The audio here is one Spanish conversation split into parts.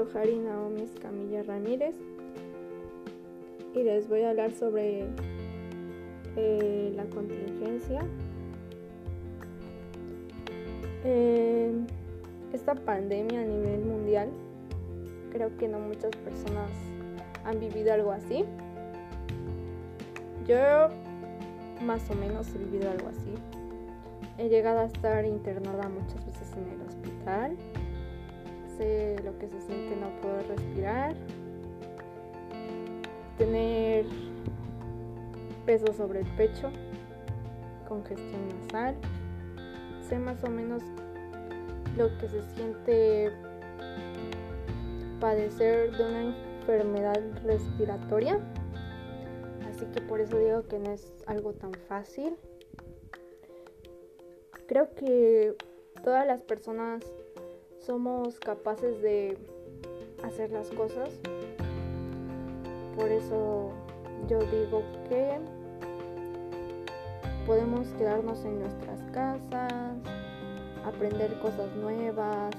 Yohari Naomi Escamilla Ramírez y les voy a hablar sobre eh, la contingencia. Eh, esta pandemia a nivel mundial, creo que no muchas personas han vivido algo así. Yo más o menos he vivido algo así. He llegado a estar internada muchas veces en el hospital. Lo que se siente no poder respirar. Tener peso sobre el pecho. Congestión nasal. Sé más o menos lo que se siente padecer de una enfermedad respiratoria. Así que por eso digo que no es algo tan fácil. Creo que todas las personas somos capaces de hacer las cosas. Por eso yo digo que podemos quedarnos en nuestras casas, aprender cosas nuevas,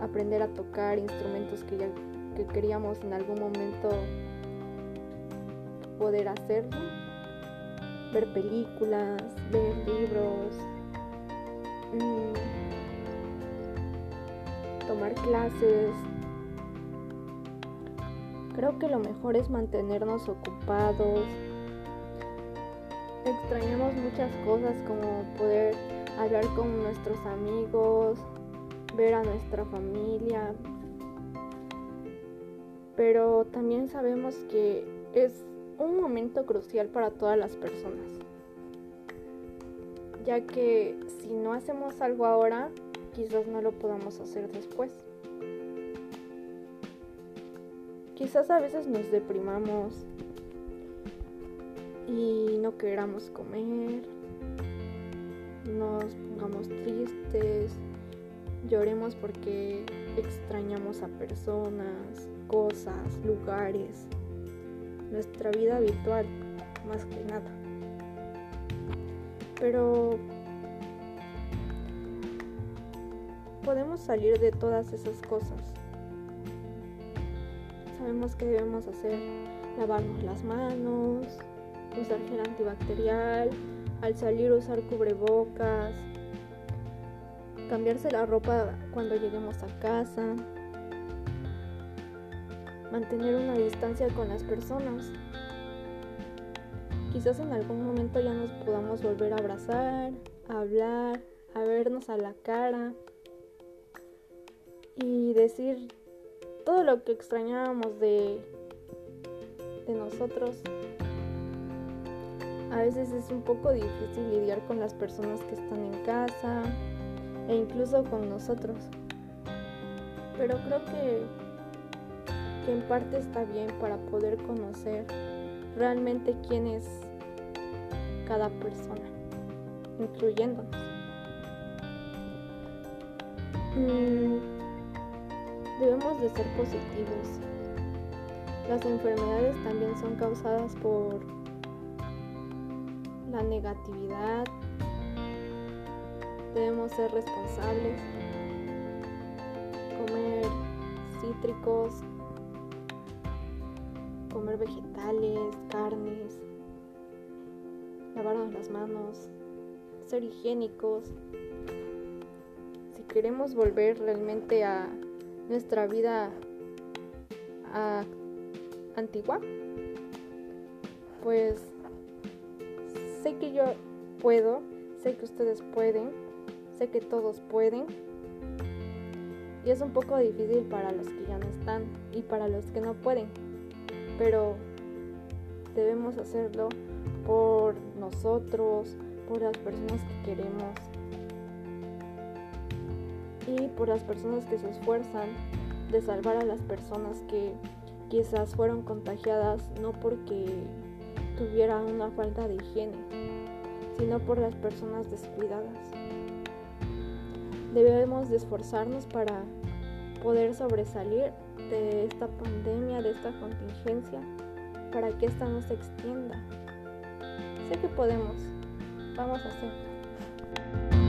aprender a tocar instrumentos que ya que queríamos en algún momento poder hacerlo, ver películas, ver libros, mm, tomar clases. Creo que lo mejor es mantenernos ocupados. Extrañamos muchas cosas como poder hablar con nuestros amigos, ver a nuestra familia. Pero también sabemos que es un momento crucial para todas las personas, ya que si no hacemos algo ahora, quizás no lo podamos hacer después. Quizás a veces nos deprimamos y no queramos comer, nos pongamos tristes, lloremos porque extrañamos a personas, cosas, lugares nuestra vida habitual, más que nada. Pero podemos salir de todas esas cosas. Sabemos que debemos hacer lavarnos las manos, usar gel antibacterial, al salir usar cubrebocas, cambiarse la ropa cuando lleguemos a casa, mantener una distancia con las personas. Quizás en algún momento ya nos podamos volver a abrazar, a hablar, a vernos a la cara y decir todo lo que extrañábamos de, nosotros. A veces es un poco difícil lidiar con las personas que están en casa e incluso con nosotros. Pero creo que que en parte está bien para poder conocer realmente quién es cada persona, incluyéndonos. Mm, debemos de ser positivos. Las enfermedades también son causadas por la negatividad. Debemos ser responsables, comer cítricos, comer vegetales, carnes, lavarnos las manos, ser higiénicos. Si queremos volver realmente a nuestra vida antigua, pues sé que yo puedo, sé que ustedes pueden, sé que todos pueden. Y es un poco difícil para los que ya no están y para los que no pueden pero debemos hacerlo por nosotros, por las personas que queremos y por las personas que se esfuerzan de salvar a las personas que quizás fueron contagiadas no porque tuvieran una falta de higiene, sino por las personas descuidadas. Debemos de esforzarnos para poder sobresalir de esta pandemia, de esta contingencia, para que esta no se extienda. Sé que podemos, vamos a hacerlo.